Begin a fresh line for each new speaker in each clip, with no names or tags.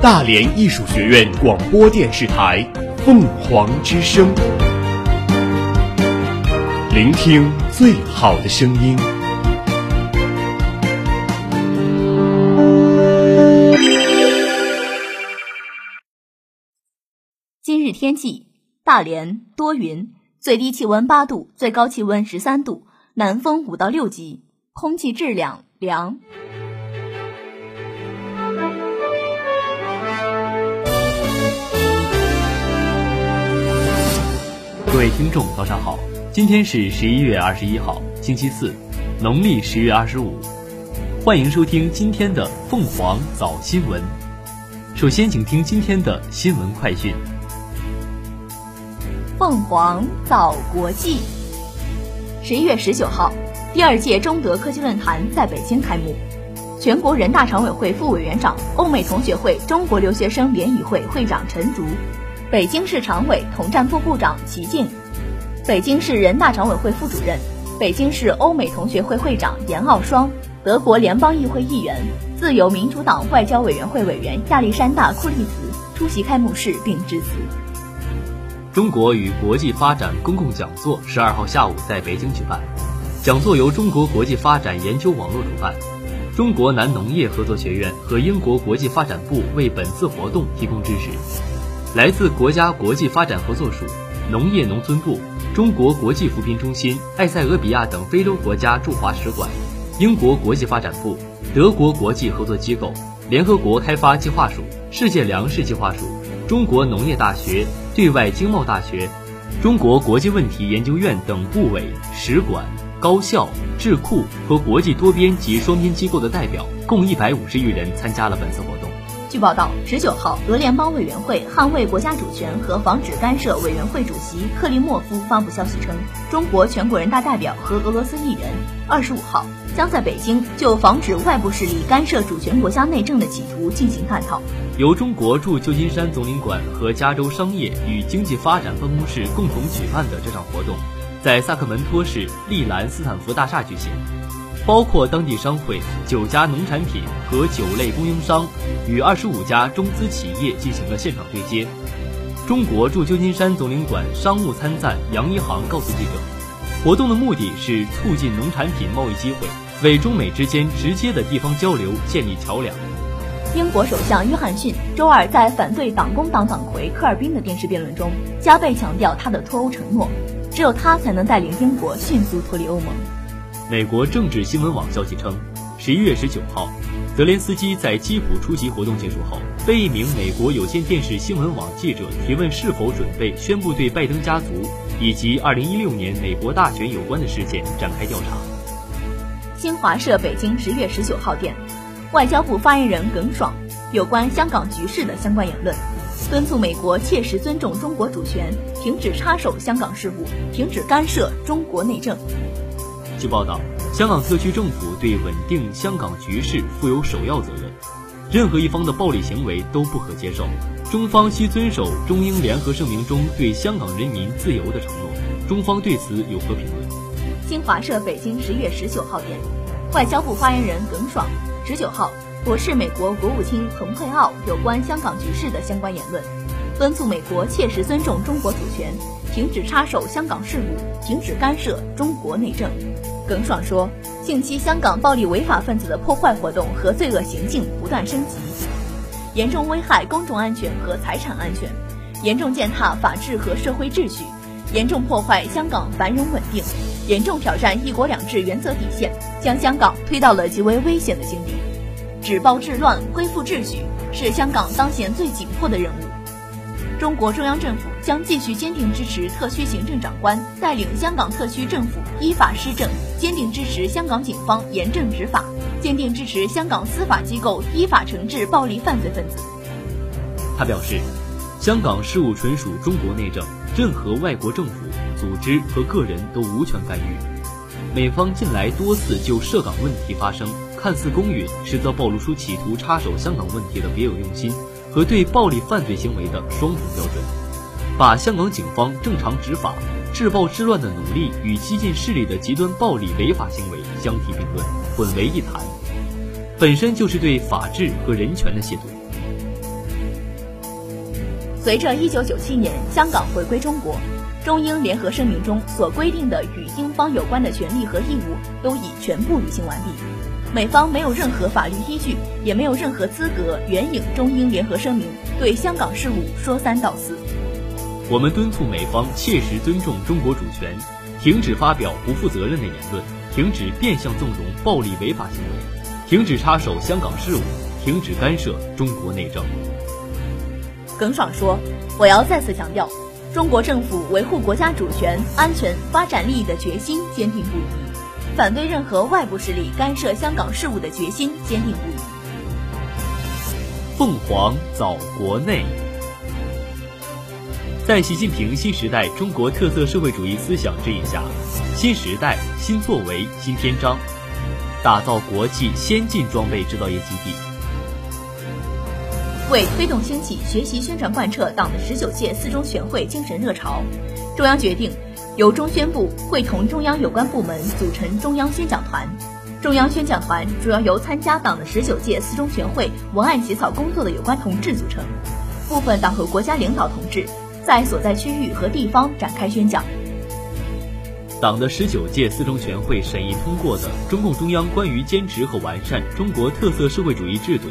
大连艺术学院广播电视台《凤凰之声》，聆听最好的声音。
今日天气：大连多云，最低气温八度，最高气温十三度，南风五到六级，空气质量良。
各位听众，早上好！今天是十一月二十一号，星期四，农历十月二十五。欢迎收听今天的凤凰早新闻。首先，请听今天的新闻快讯。
凤凰早国际。十一月十九号，第二届中德科技论坛在北京开幕。全国人大常委会副委员长、欧美同学会中国留学生联谊会会长陈竹。北京市常委、统战部部长齐静，北京市人大常委会副主任、北京市欧美同学会会长严傲双，德国联邦议会议员、自由民主党外交委员会委员亚历山大·库利茨出席开幕式并致辞。
中国与国际发展公共讲座十二号下午在北京举办，讲座由中国国际发展研究网络主办，中国南农业合作学院和英国国际发展部为本次活动提供支持。来自国家国际发展合作署、农业农村部、中国国际扶贫中心、埃塞俄比亚等非洲国家驻华使馆、英国国际发展部、德国国际合作机构、联合国开发计划署、世界粮食计划署、中国农业大学、对外经贸大学、中国国际问题研究院等部委、使馆、高校、智库和国际多边及双边机构的代表，共一百五十余人参加了本次活动。
据报道，十九号，俄联邦委员会捍卫国家主权和防止干涉委员会主席克利莫夫发布消息称，中国全国人大代表和俄罗斯议员二十五号将在北京就防止外部势力干涉主权国家内政的企图进行探讨。
由中国驻旧金山总领馆和加州商业与经济发展办公室共同举办的这场活动，在萨克门托市利兰斯坦福大厦举行。包括当地商会九家农产品和酒类供应商与二十五家中资企业进行了现场对接。中国驻旧金山总领馆商务参赞杨一航告诉记者，活动的目的是促进农产品贸易机会，为中美之间直接的地方交流建立桥梁。
英国首相约翰逊周二在反对党工党党魁科尔宾的电视辩论中，加倍强调他的脱欧承诺，只有他才能带领英国迅速脱离欧盟。
美国政治新闻网消息称，十一月十九号，泽连斯基在基辅出席活动结束后，被一名美国有线电视新闻网记者提问是否准备宣布对拜登家族以及二零一六年美国大选有关的事件展开调查。
新华社北京十月十九号电，外交部发言人耿爽有关香港局势的相关言论，敦促美国切实尊重中国主权，停止插手香港事务，停止干涉中国内政。
据报道，香港特区政府对稳定香港局势负有首要责任，任何一方的暴力行为都不可接受。中方需遵守中英联合声明中对香港人民自由的承诺。中方对此有何评论？
新华社北京十月十九号电，外交部发言人耿爽十九号驳斥美国国务卿蓬佩奥有关香港局势的相关言论，敦促美国切实尊重中国主权。停止插手香港事务，停止干涉中国内政。耿爽说，近期香港暴力违法分子的破坏活动和罪恶行径不断升级，严重危害公众安全和财产安全，严重践踏法治和社会秩序，严重破坏香港繁荣稳定，严重挑战一国两制原则底线，将香港推到了极为危险的境地。止暴制乱、恢复秩序是香港当前最紧迫的任务。中国中央政府将继续坚定支持特区行政长官带领香港特区政府依法施政，坚定支持香港警方严正执法，坚定支持香港司法机构依法惩治暴力犯罪分子。
他表示，香港事务纯属中国内政，任何外国政府、组织和个人都无权干预。美方近来多次就涉港问题发声，看似公允，实则暴露出企图插手香港问题的别有用心。和对暴力犯罪行为的双重标准，把香港警方正常执法、治暴治乱的努力与激进势力的极端暴力违法行为相提并论、混为一谈，本身就是对法治和人权的亵渎。
随着1997年香港回归中国，中英联合声明中所规定的与英方有关的权利和义务都已全部履行完毕，美方没有任何法律依据，也没有任何资格援引中英联合声明对香港事务说三道四。
我们敦促美方切实尊重中国主权，停止发表不负责任的言论，停止变相纵容暴力违法行为，停止插手香港事务，停止干涉中国内政。
耿爽说：“我要再次强调，中国政府维护国家主权、安全、发展利益的决心坚定不移，反对任何外部势力干涉香港事务的决心坚定不移。”
凤凰早国内，在习近平新时代中国特色社会主义思想指引下，新时代新作为新篇章，打造国际先进装备制造业基地。
为推动兴起学习宣传贯彻党的十九届四中全会精神热潮，中央决定由中宣部会同中央有关部门组成中央宣讲团。中央宣讲团主要由参加党的十九届四中全会文案起草工作的有关同志组成，部分党和国家领导同志在所在区域和地方展开宣讲。
党的十九届四中全会审议通过的《中共中央关于坚持和完善中国特色社会主义制度》。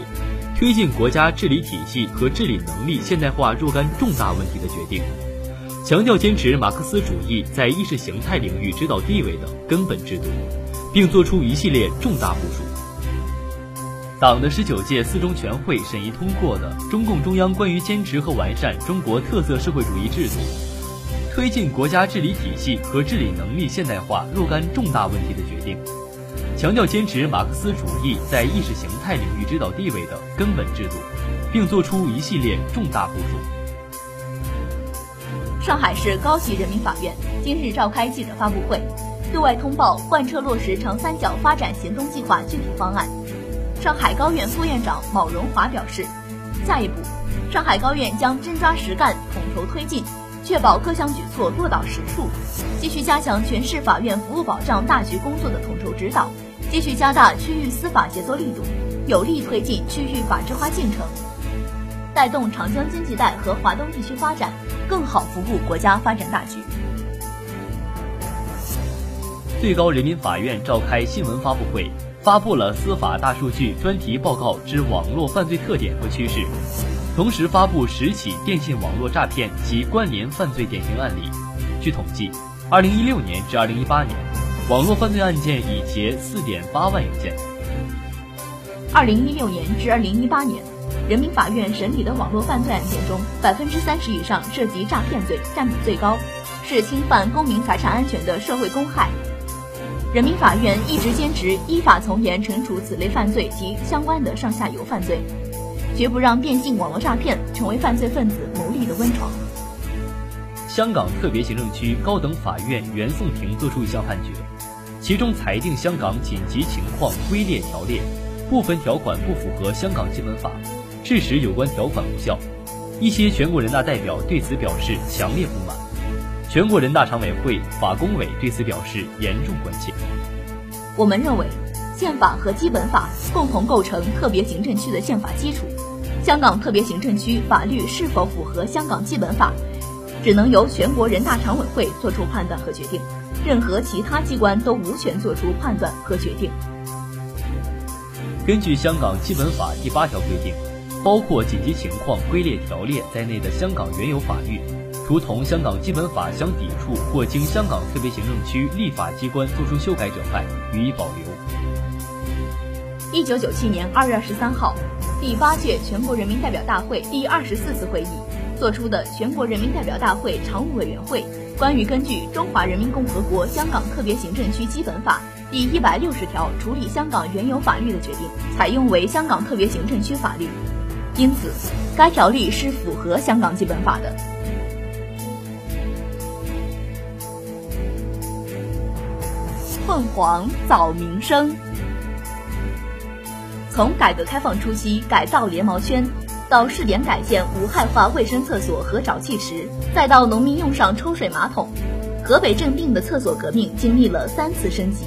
推进国家治理体系和治理能力现代化若干重大问题的决定，强调坚持马克思主义在意识形态领域指导地位的根本制度，并作出一系列重大部署。党的十九届四中全会审议通过的《中共中央关于坚持和完善中国特色社会主义制度》，推进国家治理体系和治理能力现代化若干重大问题的决定。强调坚持马克思主义在意识形态领域指导地位的根本制度，并作出一系列重大部署。
上海市高级人民法院今日召开记者发布会，对外通报贯彻落实长三角发展行动计划具体方案。上海高院副院长毛荣华表示，下一步，上海高院将真抓实干，统筹推进。确保各项举措落到实处，继续加强全市法院服务保障大局工作的统筹指导，继续加大区域司法协作力度，有力推进区域法治化进程，带动长江经济带和华东地区发展，更好服务国家发展大局。
最高人民法院召开新闻发布会，发布了司法大数据专题报告之网络犯罪特点和趋势。同时发布十起电信网络诈骗及关联犯罪典型案例。据统计，二零一六年至二零一八年，网络犯罪案件已结四点八万余件。
二零一六年至二零一八年，人民法院审理的网络犯罪案件中，百分之三十以上涉及诈骗罪，占比最高，是侵犯公民财产安全的社会公害。人民法院一直坚持依法从严惩处此类犯罪及相关的上下游犯罪。绝不让电信网络诈骗成为犯罪分子牟利的温床。
香港特别行政区高等法院原讼庭作出一项判决，其中裁定香港紧急情况规列条例部分条款不符合香港基本法，致使有关条款无效。一些全国人大代表对此表示强烈不满，全国人大常委会法工委对此表示严重关切。
我们认为，宪法和基本法共同构成特别行政区的宪法基础。香港特别行政区法律是否符合香港基本法，只能由全国人大常委会作出判断和决定，任何其他机关都无权作出判断和决定。
根据香港基本法第八条规定，包括紧急情况规列条例在内的香港原有法律，如同香港基本法相抵触或经香港特别行政区立法机关作出修改者外，予以保留。
一九九七年二月二十三号。第八届全国人民代表大会第二十四次会议作出的全国人民代表大会常务委员会关于根据《中华人民共和国香港特别行政区基本法》第一百六十条处理香港原有法律的决定，采用为香港特别行政区法律，因此该条例是符合香港基本法的。凤凰早民生。从改革开放初期改造连毛圈，到试点改建无害化卫生厕所和沼气池，再到农民用上抽水马桶，河北正定的厕所革命经历了三次升级。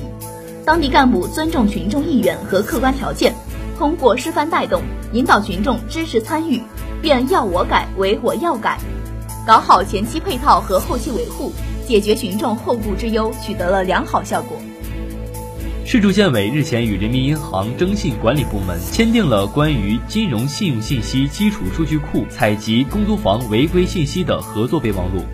当地干部尊重群众意愿和客观条件，通过示范带动，引导群众支持参与，变要我改为我要改，搞好前期配套和后期维护，解决群众后顾之忧，取得了良好效果。
市住建委日前与人民银行征信管理部门签订了关于金融信用信息基础数据库采集公租房违规信息的合作备忘录，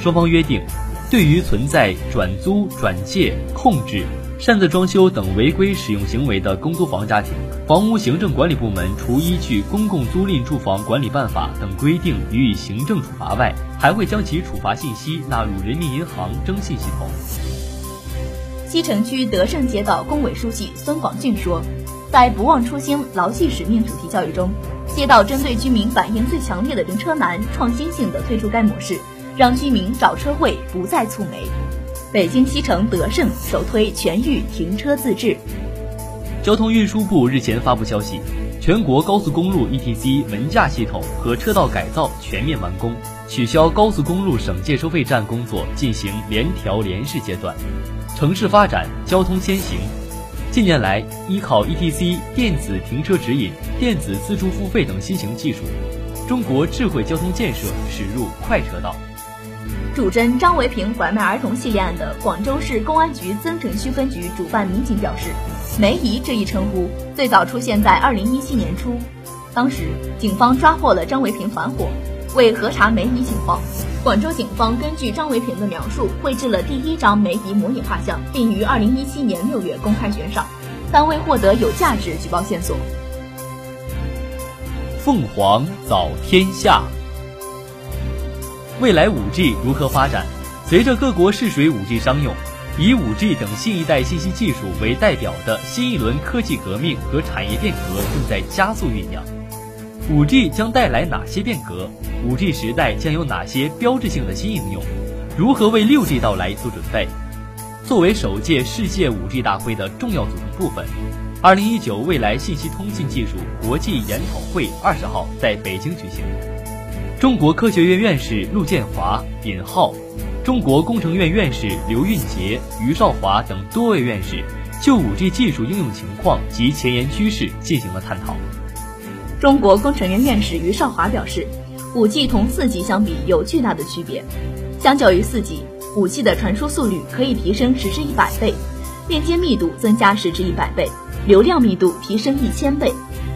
双方约定，对于存在转租、转借、控制、擅自装修等违规使用行为的公租房家庭，房屋行政管理部门除依据《公共租赁住房管理办法》等规定予以行政处罚外，还会将其处罚信息纳入人民银行征信系统。
西城区德胜街道工委书记孙广俊说，在“不忘初心、牢记使命”主题教育中，街道针对居民反映最强烈的停车难，创新性的推出该模式，让居民找车位不再蹙眉。北京西城德胜首推全域停车自治。
交通运输部日前发布消息，全国高速公路 ETC 门架系统和车道改造全面完工，取消高速公路省界收费站工作进行联调联试阶段。城市发展，交通先行。近年来，依靠 ETC 电子停车指引、电子自助付费等新型技术，中国智慧交通建设驶入快车道。
主侦张维平拐卖儿童系列案的广州市公安局增城区分局主办民警表示，“梅姨”这一称呼最早出现在2017年初，当时警方抓获了张维平团伙。为核查梅姨情况，广州警方根据张维平的描述绘制了第一张梅姨模拟画像，并于二零一七年六月公开悬赏，但未获得有价值举报线索。
凤凰早天下，未来五 G 如何发展？随着各国试水五 G 商用，以五 G 等新一代信息技术为代表的新一轮科技革命和产业变革正在加速酝酿。五 G 将带来哪些变革？五 G 时代将有哪些标志性的新应用？如何为六 G 到来做准备？作为首届世界五 G 大会的重要组成部分，二零一九未来信息通信技术国际研讨会二十号在北京举行。中国科学院院士陆建华、尹浩，中国工程院院士刘运杰、于少华等多位院士就五 G 技术应用情况及前沿趋势进行了探讨。
中国工程院院士于少华表示，5G 同 4G 相比有巨大的区别。相较于 4G，5G 的传输速率可以提升十至一百倍，链接密度增加十至一百倍，流量密度提升一千倍。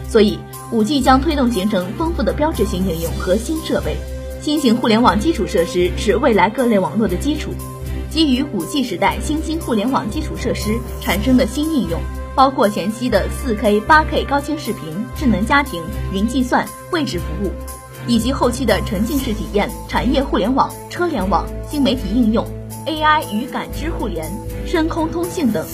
所以，5G 将推动形成丰富的标志性应用和新设备。新型互联网基础设施是未来各类网络的基础。基于 5G 时代新兴互联网基础设施产生的新应用。包括前期的 4K、8K 高清视频、智能家庭、云计算、位置服务，以及后期的沉浸式体验、产业互联网、车联网、新媒体应用、AI 与感知互联、深空通信等，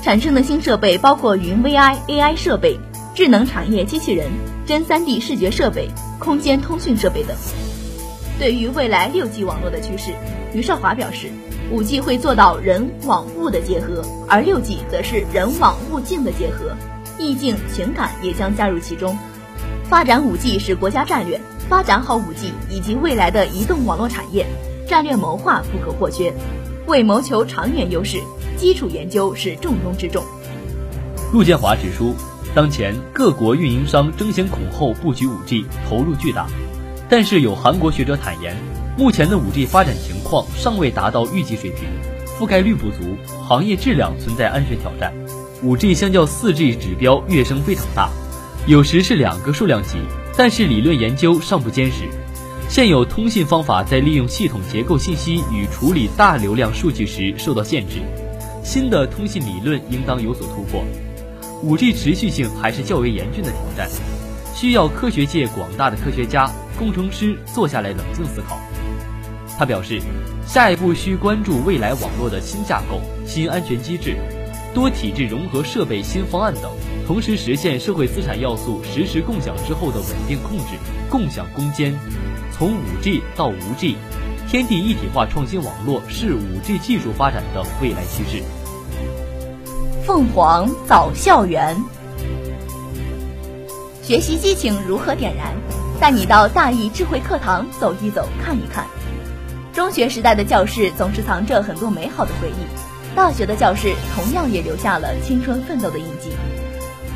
产生的新设备包括云 VI、AI 设备、智能产业机器人、真 3D 视觉设备、空间通讯设备等。对于未来 6G 网络的趋势，余少华表示。五 G 会做到人网物的结合，而六 G 则是人网物境的结合，意境情感也将加入其中。发展五 G 是国家战略，发展好五 G 以及未来的移动网络产业，战略谋划不可或缺。为谋求长远优势，基础研究是重中之重。
陆建华指出，当前各国运营商争先恐后布局五 G，投入巨大，但是有韩国学者坦言。目前的五 G 发展情况尚未达到预计水平，覆盖率不足，行业质量存在安全挑战。五 G 相较四 G 指标跃升非常大，有时是两个数量级，但是理论研究尚不坚实。现有通信方法在利用系统结构信息与处理大流量数据时受到限制，新的通信理论应当有所突破。五 G 持续性还是较为严峻的挑战，需要科学界广大的科学家、工程师坐下来冷静思考。他表示，下一步需关注未来网络的新架构、新安全机制、多体制融合设备新方案等，同时实现社会资产要素实时共享之后的稳定控制、共享攻坚。从 5G 到无 G，天地一体化创新网络是 5G 技术发展的未来趋势。
凤凰早校园，学习激情如何点燃？带你到大义智慧课堂走一走，看一看。中学时代的教室总是藏着很多美好的回忆，大学的教室同样也留下了青春奋斗的印记。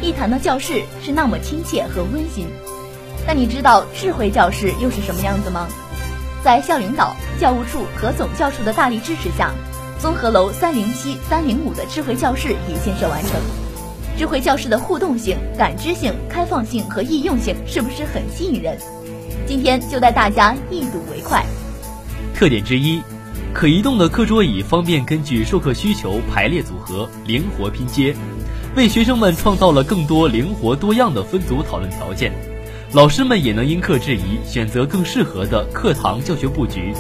一谈到教室，是那么亲切和温馨。那你知道智慧教室又是什么样子吗？在校领导、教务处和总教授的大力支持下，综合楼三零七、三零五的智慧教室已建设完成。智慧教室的互动性、感知性、开放性和易用性是不是很吸引人？今天就带大家一睹为快。
特点之一，可移动的课桌椅方便根据授课需求排列组合，灵活拼接，为学生们创造了更多灵活多样的分组讨论条件。老师们也能因课制宜，选择更适合的课堂教学布局。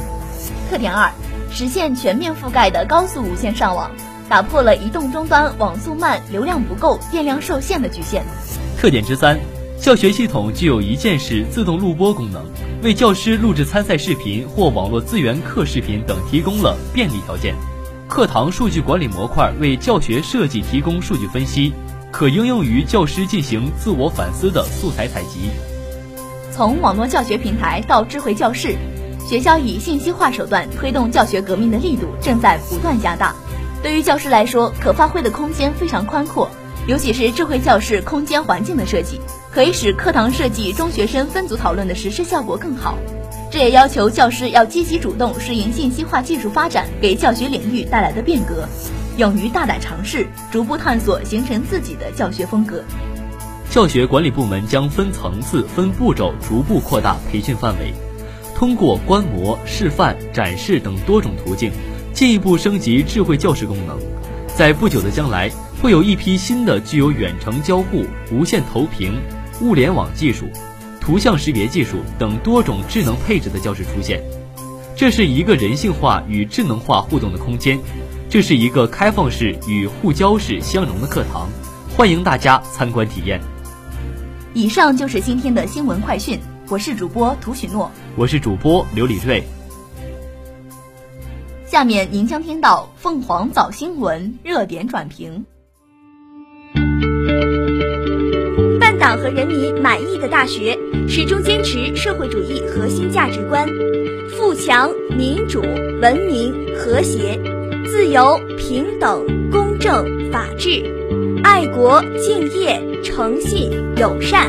特点二，实现全面覆盖的高速无线上网，打破了移动终端网速慢、流量不够、电量受限的局限。
特点之三，教学系统具有一键式自动录播功能，为教师录制参赛视频或网络资源课视频等提供了便利条件。课堂数据管理模块为教学设计提供数据分析，可应用于教师进行自我反思的素材采集。
从网络教学平台到智慧教室，学校以信息化手段推动教学革命的力度正在不断加大。对于教师来说，可发挥的空间非常宽阔，尤其是智慧教室空间环境的设计，可以使课堂设计中学生分组讨论的实施效果更好。这也要求教师要积极主动适应信息化技术发展给教学领域带来的变革，勇于大胆尝试，逐步探索，形成自己的教学风格。
教学管理部门将分层次、分步骤逐步扩大培训范围，通过观摩、示范、展示等多种途径，进一步升级智慧教室功能。在不久的将来，会有一批新的具有远程交互、无线投屏、物联网技术、图像识别技术等多种智能配置的教室出现。这是一个人性化与智能化互动的空间，这是一个开放式与互交式相融的课堂，欢迎大家参观体验。
以上就是今天的新闻快讯，我是主播涂许诺，
我是主播刘李瑞。
下面您将听到凤凰早新闻热点转评。
办党和人民满意的大学，始终坚持社会主义核心价值观：富强、民主、文明、和谐、自由、平等、公正、法治、爱国、敬业。诚信友善，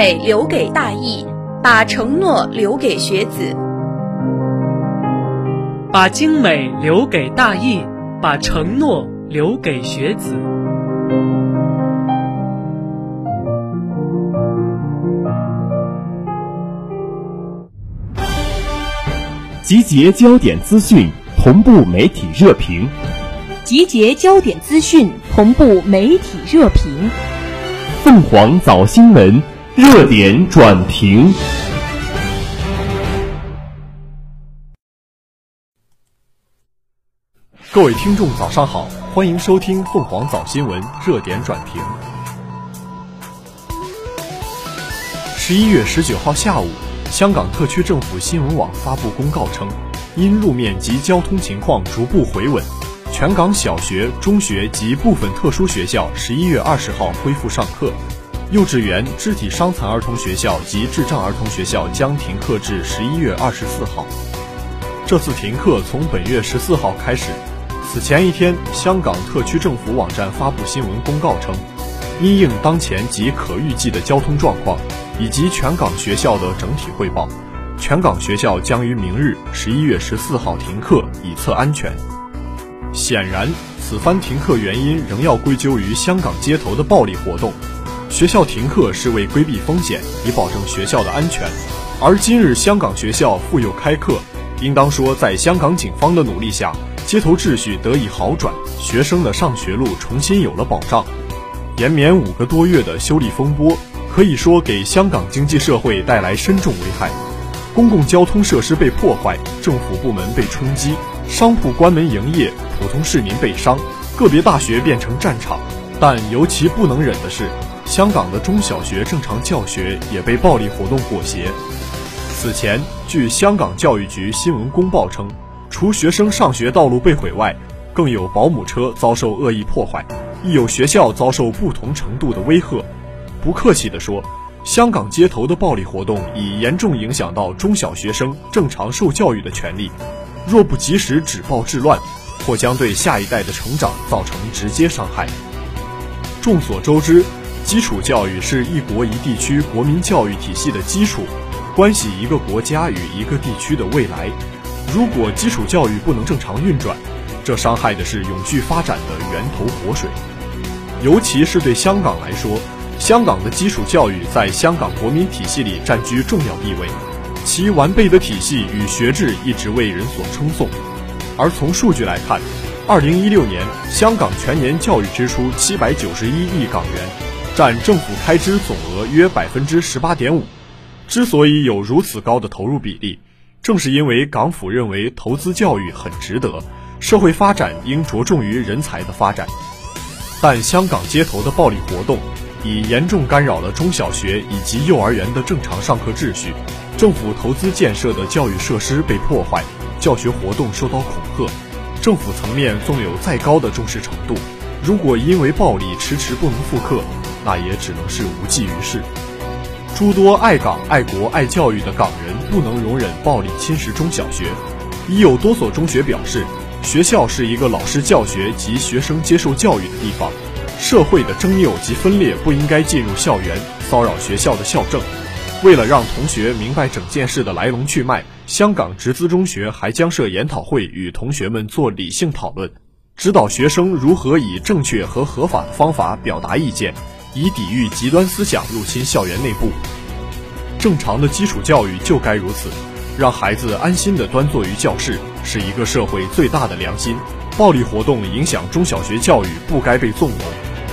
美留给大义，把承诺留给学子。
把精美留给大义，把承诺留给学子。
集结焦点资讯，同步媒体热评。
集结焦点资讯，同步媒体热评。
凤凰早新闻热点转评。各位听众，早上好，欢迎收听凤凰早新闻热点转评。十一月十九号下午，香港特区政府新闻网发布公告称，因路面及交通情况逐步回稳。全港小学、中学及部分特殊学校十一月二十号恢复上课，幼稚园、肢体伤残儿童学校及智障儿童学校将停课至十一月二十四号。这次停课从本月十四号开始。此前一天，香港特区政府网站发布新闻公告称，因应当前及可预计的交通状况，以及全港学校的整体汇报，全港学校将于明日十一月十四号停课，以测安全。显然，此番停课原因仍要归咎于香港街头的暴力活动。学校停课是为规避风险，以保证学校的安全。而今日香港学校复又开课，应当说，在香港警方的努力下，街头秩序得以好转，学生的上学路重新有了保障。延绵五个多月的修理风波，可以说给香港经济社会带来深重危害。公共交通设施被破坏，政府部门被冲击，商铺关门营业。普通市民被伤，个别大学变成战场，但尤其不能忍的是，香港的中小学正常教学也被暴力活动裹挟。此前，据香港教育局新闻公报称，除学生上学道路被毁外，更有保姆车遭受恶意破坏，亦有学校遭受不同程度的威吓。不客气地说，香港街头的暴力活动已严重影响到中小学生正常受教育的权利。若不及时止暴制乱，或将对下一代的成长造成直接伤害。众所周知，基础教育是一国一地区国民教育体系的基础。关系一个国家与一个地区的未来。如果基础教育不能正常运转，这伤害的是永续发展的源头活水。尤其是对香港来说，香港的基础教育在香港国民体系里占据重要地位，其完备的体系与学制一直为人所称颂。而从数据来看，二零一六年香港全年教育支出七百九十一亿港元，占政府开支总额约百分之十八点五。之所以有如此高的投入比例，正是因为港府认为投资教育很值得，社会发展应着重于人才的发展。但香港街头的暴力活动已严重干扰了中小学以及幼儿园的正常上课秩序，政府投资建设的教育设施被破坏，教学活动受到恐吓。政府层面纵有再高的重视程度，如果因为暴力迟迟不能复课，那也只能是无济于事。诸多爱港、爱国、爱教育的港人不能容忍暴力侵蚀中小学，已有多所中学表示，学校是一个老师教学及学生接受教育的地方，社会的争拗及分裂不应该进入校园，骚扰学校的校正。为了让同学明白整件事的来龙去脉，香港直资中学还将设研讨会，与同学们做理性讨论，指导学生如何以正确和合法的方法表达意见。以抵御极端思想入侵校园内部。正常的基础教育就该如此，让孩子安心地端坐于教室，是一个社会最大的良心。暴力活动影响中小学教育，不该被纵容。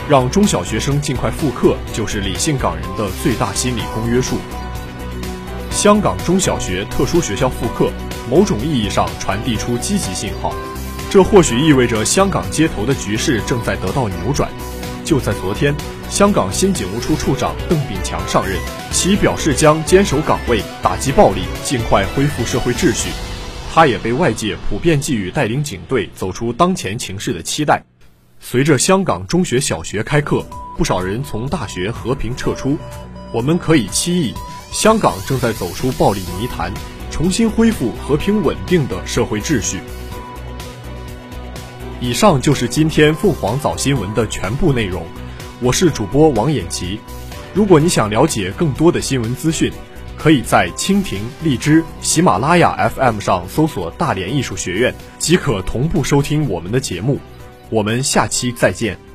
让中小学生尽快复课，就是理性港人的最大心理公约数。香港中小学特殊学校复课，某种意义上传递出积极信号，这或许意味着香港街头的局势正在得到扭转。就在昨天。香港新警务处处长邓炳强上任，其表示将坚守岗位，打击暴力，尽快恢复社会秩序。他也被外界普遍寄予带领警队走出当前情势的期待。随着香港中学、小学开课，不少人从大学和平撤出。我们可以期冀，香港正在走出暴力泥潭，重新恢复和平稳定的社会秩序。以上就是今天凤凰早新闻的全部内容。我是主播王衍琪，如果你想了解更多的新闻资讯，可以在蜻蜓、荔枝、喜马拉雅 FM 上搜索“大连艺术学院”，即可同步收听我们的节目。我们下期再见。